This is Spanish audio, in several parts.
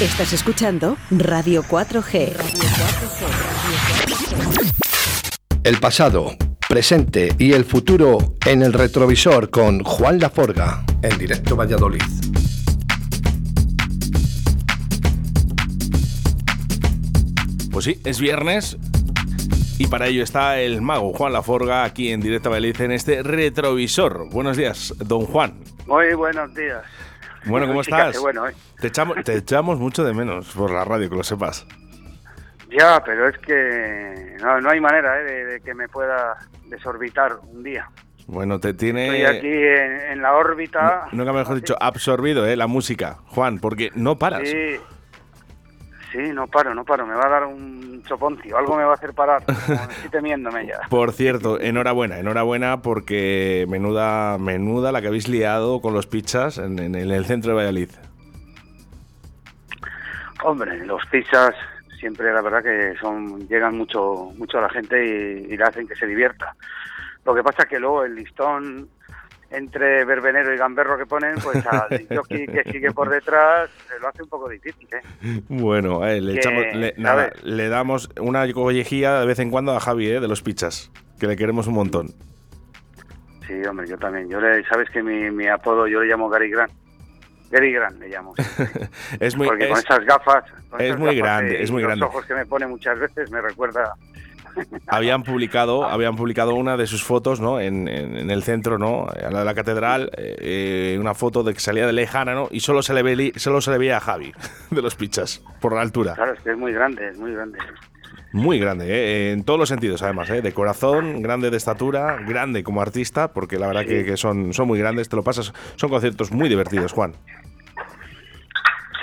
Estás escuchando Radio 4G. El pasado, presente y el futuro en el retrovisor con Juan Laforga en directo Valladolid. Pues sí, es viernes y para ello está el mago Juan Laforga aquí en directo Valladolid en este retrovisor. Buenos días, don Juan. Muy buenos días. Bueno, ¿cómo estás? bueno, ¿eh? te, echamos, te echamos mucho de menos por la radio, que lo sepas. Ya, pero es que no, no hay manera ¿eh? de, de que me pueda desorbitar un día. Bueno, te tiene... Estoy aquí en, en la órbita. Nunca mejor dicho, absorbido, ¿eh? La música, Juan, porque no paras. Sí, sí, no paro, no paro. Me va a dar un choponcio. Algo me va a hacer parar. Estoy temiéndome ya. Por cierto, enhorabuena, enhorabuena porque menuda, menuda la que habéis liado con los pizzas en, el centro de Valladolid. Hombre, los pizzas siempre la verdad que son llegan mucho mucho a la gente y, y le hacen que se divierta. Lo que pasa es que luego el listón entre verbenero y gamberro que ponen, pues al jockey que sigue por detrás se lo hace un poco difícil, ¿eh? Bueno, eh, le, Que, echamos, le- nada, le damos una collejía de vez en cuando a Javi, ¿eh? De los pizzas, que le queremos un montón. Sí, hombre, yo también. Yo le, sabes que mi, mi apodo yo le llamo Gary Grant. Gary Grant le llamo. Es muy, Porque con es- esas gafas, con es esas muy gafas grande, de- es muy y grande. Los ojos que me pone muchas veces me recuerda. Habían publicado, habían publicado una de sus fotos, ¿no? En, en- en el centro, ¿no? A la de la catedral, eh, una foto de que salía de lejana, ¿no? Y solo se le ve, solo se le veía a Javi de los pizzas por la altura. Claro, es que es muy grande, es muy grande. Muy grande, ¿eh? en todos los sentidos, además, ¿eh? de corazón, grande de estatura, grande como artista, porque la verdad Sí. que, que son, son muy grandes, te lo pasas, son conciertos muy divertidos, Juan.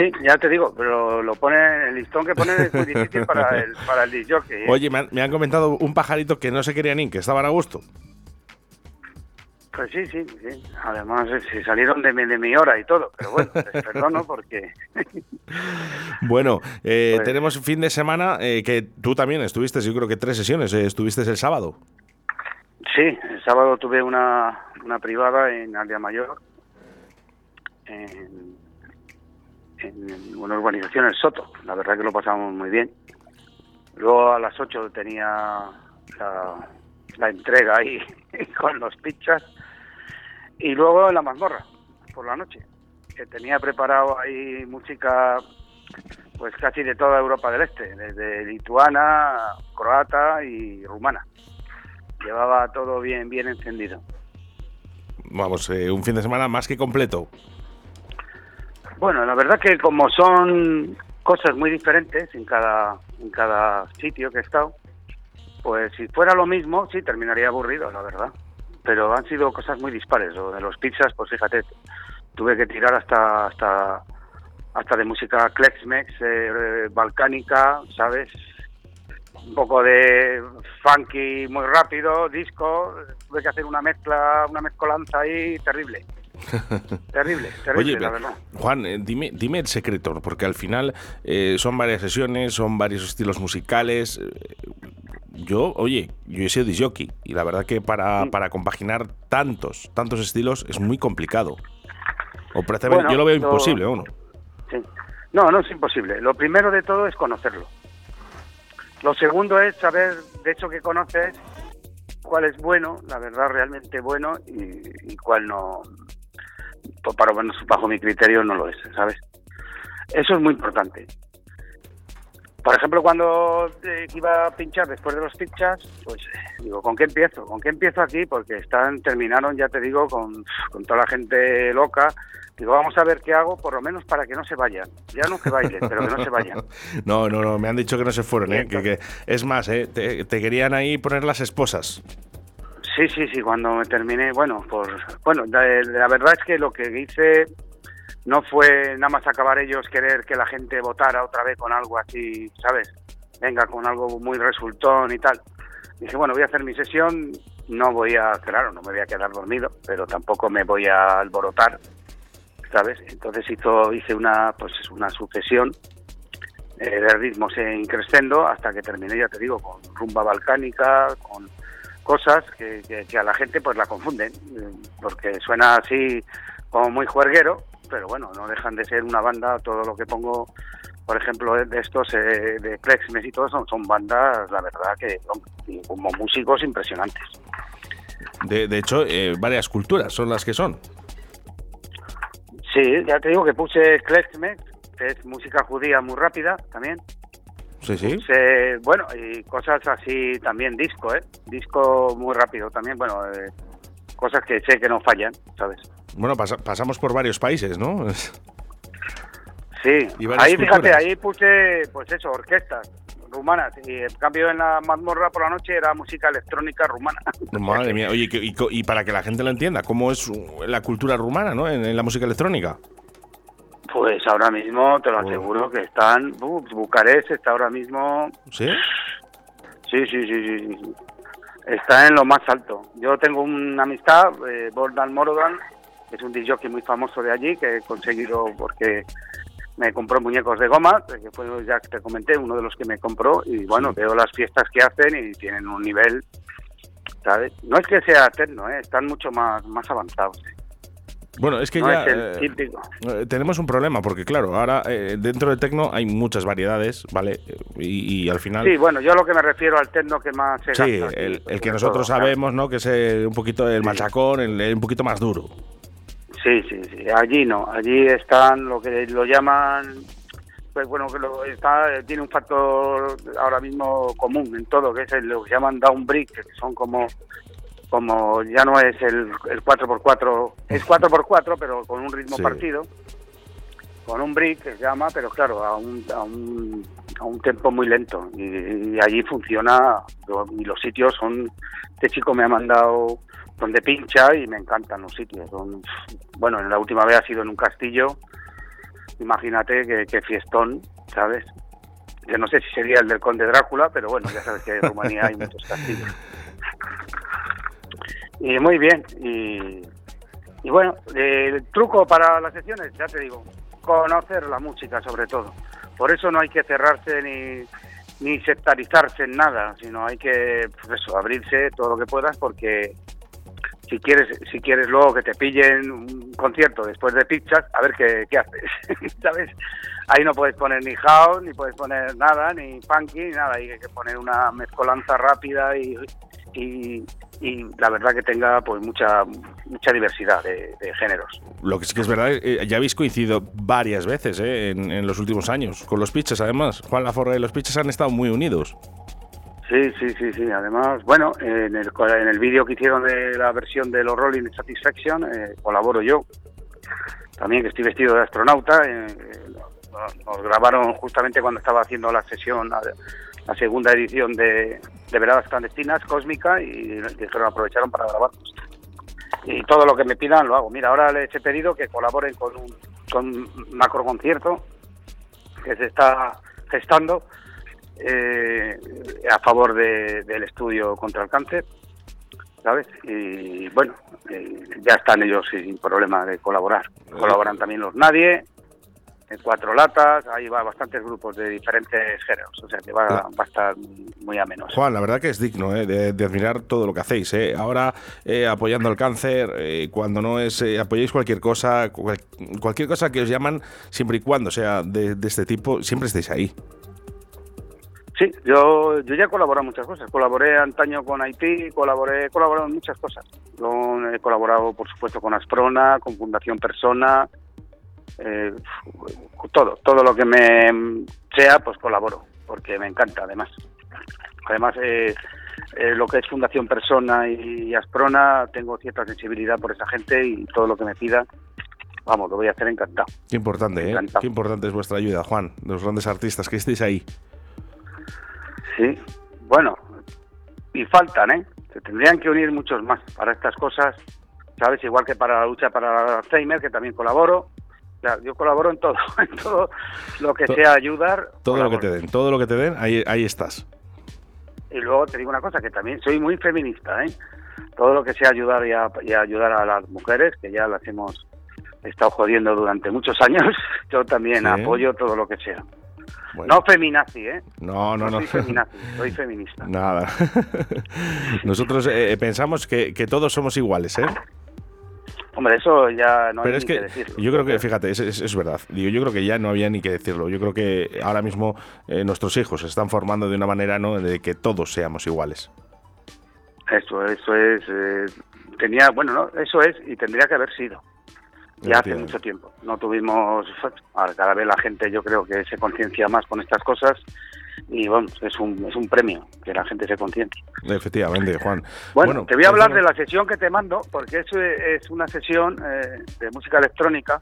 Sí, ya te digo, pero lo pone, el listón que pone es muy difícil para el, para el jockey, ¿eh? Oye, me han, me han comentado un pajarito que no se querían ir, que estaban a gusto. Pues sí, sí, sí. Además, eh, se salieron de mi, de mi hora y todo, pero bueno, les perdono porque... Bueno, eh, Pues- tenemos fin de semana eh, que tú también estuviste, yo creo que tres sesiones, eh, estuviste el sábado. Sí, el sábado tuve una, una privada en Aldea Mayor, en, en una urbanización, el Soto. La verdad que lo pasamos muy bien. Luego a las 8 tenía la, la entrega ahí con los pizzas. Y luego en la mazmorra, por la noche, que tenía preparado ahí música pues casi de toda Europa del Este, desde lituana, croata y rumana llevaba todo bien bien encendido. Vamos, eh, un fin de semana más que completo. Bueno, la verdad que como son cosas muy diferentes en cada en cada sitio que he estado, pues si fuera lo mismo, sí terminaría aburrido, la verdad. Pero han sido cosas muy dispares. Lo de los pizzas, pues fíjate, tuve que tirar hasta hasta hasta de música Klexmex, eh, balcánica, ¿sabes? Un poco de funky muy rápido, disco. Tuve que hacer una mezcla, una mezcolanza ahí terrible. terrible, terrible, Oye, la verdad. Juan, eh, dime, dime el secreto, porque al final eh, son varias sesiones, son varios estilos musicales. eh, Yo, oye, yo he sido disjockey y la verdad que para, para compaginar tantos, tantos estilos es muy complicado. O prácticamente, Bueno, yo lo veo lo- imposible, ¿o no? Sí. No, no es imposible. Lo primero de todo es conocerlo. Lo segundo es saber, de hecho, que conoces cuál es bueno, la verdad realmente bueno, y, y cuál no, pues para lo menos bajo mi criterio no lo es, ¿sabes? Eso es muy importante. Por ejemplo, cuando eh, iba a pinchar después de los pinchas, pues digo, ¿con qué empiezo? ¿Con qué empiezo aquí? Porque están terminaron, ya te digo, con, con toda la gente loca. Digo, vamos a ver qué hago, por lo menos para que no se vayan. Ya no que bailen, pero que no se vayan. No, no, no, me han dicho que no se fueron, ¿eh? Que, que- es más, ¿eh? Te, te querían ahí poner las esposas. Sí, sí, sí, cuando me terminé, bueno, por, bueno, la, la verdad es que lo que hice no fue nada más acabar ellos querer que la gente votara otra vez con algo así, ¿sabes? Venga, con algo muy resultón y tal. Dije, bueno, voy a hacer mi sesión, no voy a, claro, no me voy a quedar dormido, pero tampoco me voy a alborotar, ¿sabes? Entonces hizo, hice una, pues una sucesión eh, de ritmos en crescendo hasta que terminé, ya te digo, con rumba balcánica, con cosas que, que- que a la gente pues la confunden, eh, porque suena así como muy juerguero, pero bueno, no dejan de ser una banda, todo lo que pongo, por ejemplo, de estos, eh, de Klexmes y todo, son, son bandas, la verdad, que son como músicos impresionantes. De, de hecho, eh, varias culturas son las que son. Sí, ya te digo que puse Klezmer, que es música judía muy rápida también. Sí, sí. Puse, bueno, y cosas así también, disco, ¿eh? Disco muy rápido también, bueno, eh, cosas que sé que no fallan, ¿sabes? Bueno, pasa- pasamos por varios países, ¿no? Sí, Y ahí fíjate, culturas. ahí puse, pues eso, orquestas rumanas, y en cambio en la mazmorra por la noche era música electrónica rumana. Madre mía, oye, y, co- y para que la gente lo entienda, ¿cómo es la cultura rumana, ¿no? En, en la música electrónica. Pues ahora mismo te lo aseguro que están, uh, Bucarest está ahora mismo ¿Sí? Sí, sí, sí, sí. Está en lo más alto. Yo tengo una amistad, eh, Morodan, que es un DJ muy famoso de allí, que he conseguido porque me compró muñecos de goma, que fue ya que te comenté, uno de los que me compró, y bueno, Sí. veo las fiestas que hacen y tienen un nivel, ¿sabes? No es que sea eterno, ¿eh? están mucho más, más avanzados. Bueno, es que no ya es el eh, eh, tenemos un problema, porque claro, ahora eh, dentro del tecno hay muchas variedades, ¿vale? Y, y al final... Sí, bueno, yo lo que me refiero al techno que más se Sí, gasta el, el que nosotros todo, sabemos, ¿no? Que es eh, un poquito el machacón, el, el un poquito más duro. Sí, sí, sí. Allí no. Allí están lo que lo llaman, pues bueno, que lo está tiene un factor ahora mismo común en todo, que es el, lo que llaman down que son como como ya no es el, el 4x4, es 4x4, pero con un ritmo Sí. partido, con un brick que se llama, pero claro, a un, a un, a un tempo muy lento. Y, y allí funciona, y los sitios son, este chico me ha mandado donde pincha y me encantan los sitios. Son, bueno, en la última vez ha sido en un castillo, imagínate que, que fiestón, ¿sabes? Yo no sé si sería el del conde Drácula, pero bueno, ya sabes que en Rumanía hay muchos castillos. Y muy bien, y, y bueno, el truco para las sesiones, ya te digo, conocer la música sobre todo. Por eso no hay que cerrarse ni, ni sectarizarse en nada, sino hay que, pues eso, abrirse todo lo que puedas porque si quieres si quieres luego que te pillen un concierto después de pizzas, a ver qué, qué haces, ¿sabes? Ahí no puedes poner ni house, ni puedes poner nada, ni funky, ni nada. Hay que poner una mezcolanza rápida y, y, y la verdad que tenga pues mucha mucha diversidad de, de géneros. Lo que sí que es verdad, eh, ya habéis coincidido varias veces eh, en, en los últimos años, con los pitches además. Juan Laforra y los pitches han estado muy unidos. Sí, sí, sí, sí. Además, bueno, en el, en el vídeo que hicieron de la versión de los Rolling Satisfaction eh, colaboro yo. También que estoy vestido de astronauta. eh, nos- grabaron justamente cuando estaba haciendo la sesión, la, segunda edición de, de Veradas Clandestinas, Cósmica, y dijeron aprovecharon para grabarnos. Y todo lo que me pidan lo hago. Mira, ahora les he pedido que colaboren con un, con un macro concierto que se está gestando eh, a favor de- del estudio contra el cáncer, ¿sabes? Y bueno, eh, ya están ellos sin problema de colaborar. Colaboran también los Nadie, en Cuatro Latas, ahí va bastantes grupos de diferentes géneros, o sea que va, va a estar muy ameno. Juan, la verdad que es digno eh, de, de admirar todo lo que hacéis. eh. Ahora eh, apoyando el cáncer, eh, cuando no es, apoyáis cualquier cosa, cual- cualquier cosa que os llaman, siempre y cuando sea de, de este tipo, siempre estáis ahí. Sí, yo, yo ya he colaborado en muchas cosas. Colaboré antaño con Haití, colaboré, he colaborado en muchas cosas. Yo he colaborado, por supuesto, con Asprona, con Fundación Persona, eh, todo, todo lo que me sea, pues colaboro, porque me encanta, además. Además, eh, eh, lo que es Fundación Persona y Asprona, tengo cierta sensibilidad por esa gente y todo lo que me pida, vamos, lo voy a hacer encantado. Qué importante, ¿eh? Qué importante es vuestra ayuda, Juan, de los grandes artistas que estéis ahí. Sí, bueno, y faltan, ¿eh? Se tendrían que unir muchos más para estas cosas, ¿sabes? Igual que para la lucha para el Alzheimer, que también colaboro. Yo colaboro en todo, en todo lo que To- sea ayudar. Todo lo que te den, todo lo que te den, ahí, ahí estás. Y luego te digo una cosa, que también soy muy feminista, ¿eh? Todo lo que sea ayudar y, a- y ayudar a las mujeres, que ya las hemos estado jodiendo durante muchos años, yo también Sí. apoyo todo lo que sea. Bueno, No feminazi, ¿eh? no, no. no. soy feminazi, soy feminista. Nada. Nosotros eh, pensamos que, que todos somos iguales, ¿eh? Hombre, eso ya no Pero hay es ni que, decirlo. yo creo que, fíjate, es, es- es verdad. Digo, yo creo que ya no había ni que decirlo. Yo creo que ahora mismo eh, nuestros hijos se están formando de una manera ¿no? de que todos seamos iguales. Eso, eso es. eh, tenía, bueno, no, eso es y tendría que haber sido. Ya hace mucho tiempo. No tuvimos. Ahora cada vez la gente, yo creo que se conciencia más con estas cosas y bueno, es un, es un premio que la gente se conciencie. Efectivamente, Juan. Bueno, te voy a hablar de precisamente- la sesión que te mando, porque es, es una sesión eh, de música electrónica,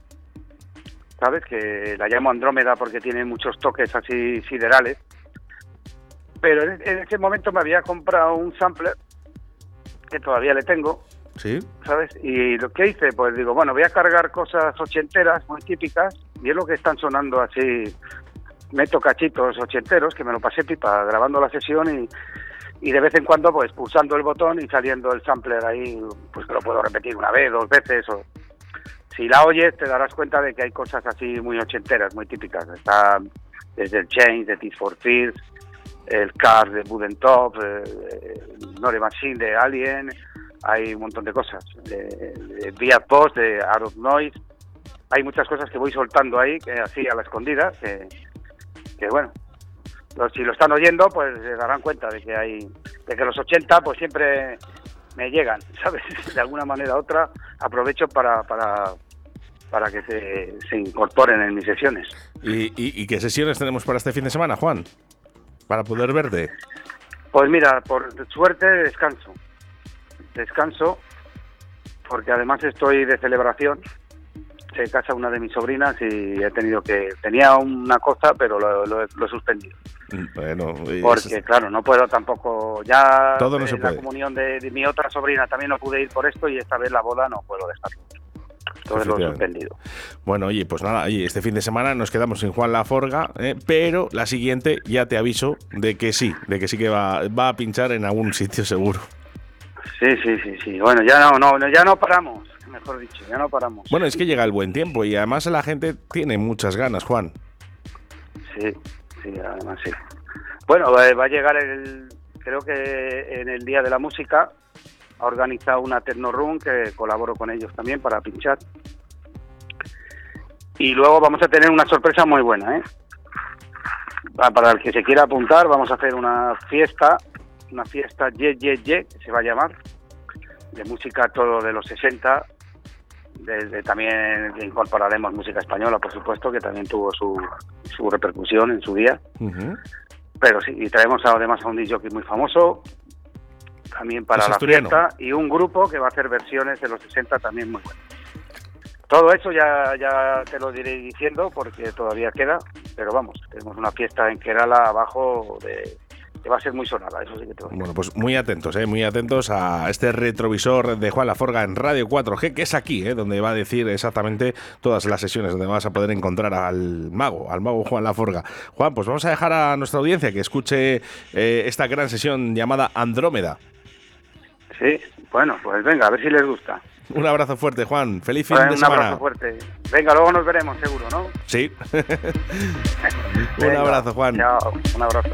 ¿sabes? Que la llamo Andrómeda porque tiene muchos toques así siderales. Pero en, en ese momento me había comprado un sampler, que todavía le tengo, Sí, ¿sabes? Y lo que hice, pues digo, bueno, voy a cargar cosas ochenteras, muy típicas, y es lo que están sonando así. Meto cachitos ochenteros, que me lo pasé pipa grabando la sesión y, y de vez en cuando, pues pulsando el botón y saliendo el sampler ahí, pues que lo puedo repetir una vez, dos veces. o Si la oyes, te darás cuenta de que hay cosas así muy ochenteras, muy típicas. Está desde el Change de Teeth for Fears, el Cars de Wooden Top, eh, el Nore Machine de Alien, hay un montón de cosas. De, de Via Post, de Out of Noise. Hay muchas cosas que voy soltando ahí, que así a la escondida, que, que bueno, los- si lo están oyendo, pues se darán cuenta de que hay, de que los 80 pues siempre me llegan, ¿sabes? De alguna manera u otra aprovecho para, para, para que se, se incorporen en mis sesiones. ¿Y, y, y qué sesiones tenemos para este fin de semana, Juan? Para poder verte. Pues mira, por suerte descanso. Descanso porque además estoy de celebración. Se casa una de mis sobrinas y he tenido que... Tenía una cosa, pero lo, lo he- lo he suspendido. Bueno, Porque, claro, no puedo tampoco... Ya Todo no en se la puede. comunión de, de mi otra sobrina también no pude ir por esto y esta vez la boda no puedo dejarlo. Entonces lo suspendido. Bueno, oye, pues nada, oye, este fin de semana nos quedamos sin Juan Laforga, ¿eh? pero la siguiente ya te aviso de que sí, de que sí que va, va a pinchar en algún sitio seguro. Sí, sí, sí, sí. Bueno, ya no, no, ya no paramos, mejor dicho, ya no paramos. Bueno, es que llega el buen tiempo y además la gente tiene muchas ganas, Juan. Sí, sí, además sí. Bueno, va a llegar el, creo que en el Día de la Música ha organizado una Techno Room que colaboro con ellos también para pinchar. Y luego vamos a tener una sorpresa muy buena, ¿eh? Pa- Para el que se quiera apuntar, vamos a hacer una fiesta, una fiesta Ye Ye Ye, que se va a llamar, de música todo de los 60. Desde también incorporaremos música española, por supuesto, que también tuvo su, su repercusión en su día. Pero sí, y traemos además a un DJ muy famoso, también para Es la asturiano. fiesta, y un grupo que va a hacer versiones de los 60 también muy buenas. Todo eso ya, ya te lo diré diciendo porque todavía queda, pero vamos, tenemos una fiesta en Kerala abajo de, que va a ser muy sonada, eso sí que te lo digo. Bueno, pues muy atentos, ¿eh? muy atentos a este retrovisor de Juan Laforga en Radio 4G, que es aquí, ¿eh? donde va a decir exactamente todas las sesiones, donde vas a poder encontrar al mago, al mago Juan Laforga. Juan, pues vamos a dejar a nuestra audiencia que escuche eh, esta gran sesión llamada Andrómeda. Sí, bueno, pues venga, a ver si les gusta. Un abrazo fuerte, Juan. Feliz fin de un semana. abrazo fuerte. Venga, luego nos veremos seguro, ¿no? Sí. un abrazo, Juan. Chao, un abrazo.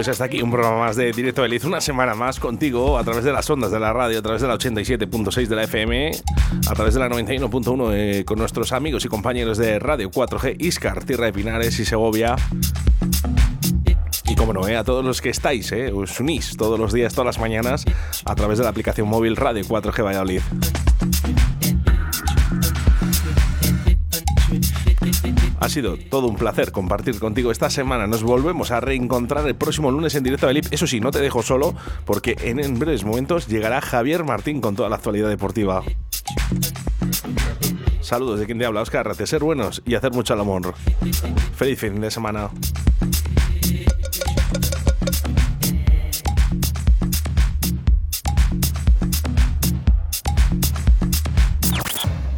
Pues hasta aquí un programa más de Directo Eliz, una semana más contigo a través de las ondas de la radio, a través de la 87.6 de la FM, a través de la 91.1 eh, con nuestros amigos y compañeros de Radio 4G, Iscar, Tierra de Pinares y Segovia. Y como no, eh, a todos los que estáis, eh, os unís todos los días, todas las mañanas, a través de la aplicación móvil Radio 4G Valladolid. Ha sido todo un placer compartir contigo esta semana. Nos volvemos a reencontrar el próximo lunes en directo de Lip. Eso sí, no te dejo solo porque en, breves momentos llegará Javier Martín con toda la actualidad deportiva. Saludos de quien te habla, Oscar. Ser buenos y hacer mucho al amor. Feliz fin de semana.